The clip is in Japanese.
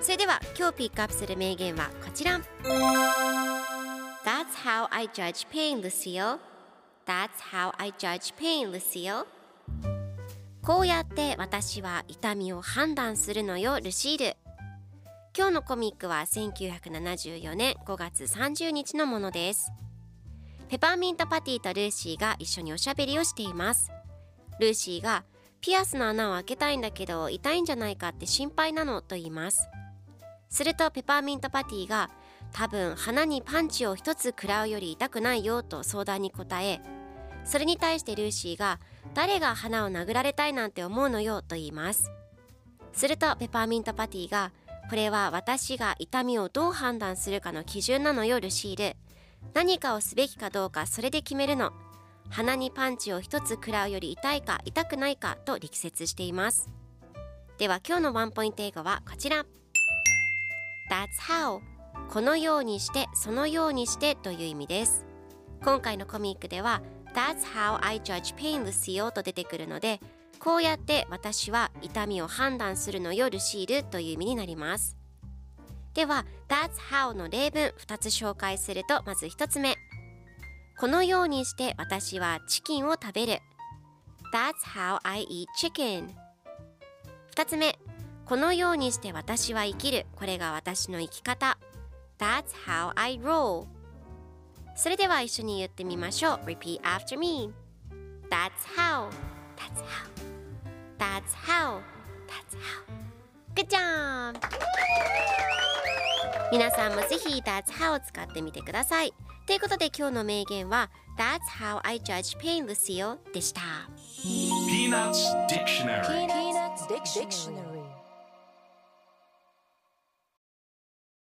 それでは今日ピックアップする名言はこちら。That's how I judge pain, Lucille. That's how I judge pain, Lucille. こうやって私は痛みを判断するのよルシール今日のコミックは1974年5月30日のものです。ペパーミントパティとルーシーが一緒におしゃべりをしています。ルーシーがピアスの穴を開けたいんだけど痛いんじゃないかって心配なのと言います。するとペパーミントパティが多分鼻にパンチを一つ食らうより痛くないよと相談に答えそれに対してルーシーが誰が花を殴られたいなんて思うのよと言います。するとペパーミントパティがこれは私が痛みをどう判断するかの基準なのよルシール。何かをすべきかどうかそれで決めるの。鼻にパンチを一つ食らうより痛いか痛くないかと力説しています。では今日のワンポイント英語はこちら。That's how. このようにしてそのようにしてという意味です。今回のコミックでは That's how I judge pain, Lucille と出てくるのでこうやって私は痛みを判断するのよルシールという意味になります。では That's how の例文2つ紹介するとまず1つ目。このようにして私はチキンを食べる。That's how I eat chicken 2つ目。このようにして私は生きるこれが私の生き方 That's how I roll それでは一緒に言ってみましょう Repeat after me That's how That's how That's how That's how Good job! 皆さんもぜひ That's how を使ってみてくださいということで今日の名言は That's how I judge pain, Lucille でした Peanuts Dictionary Peanuts Dictionary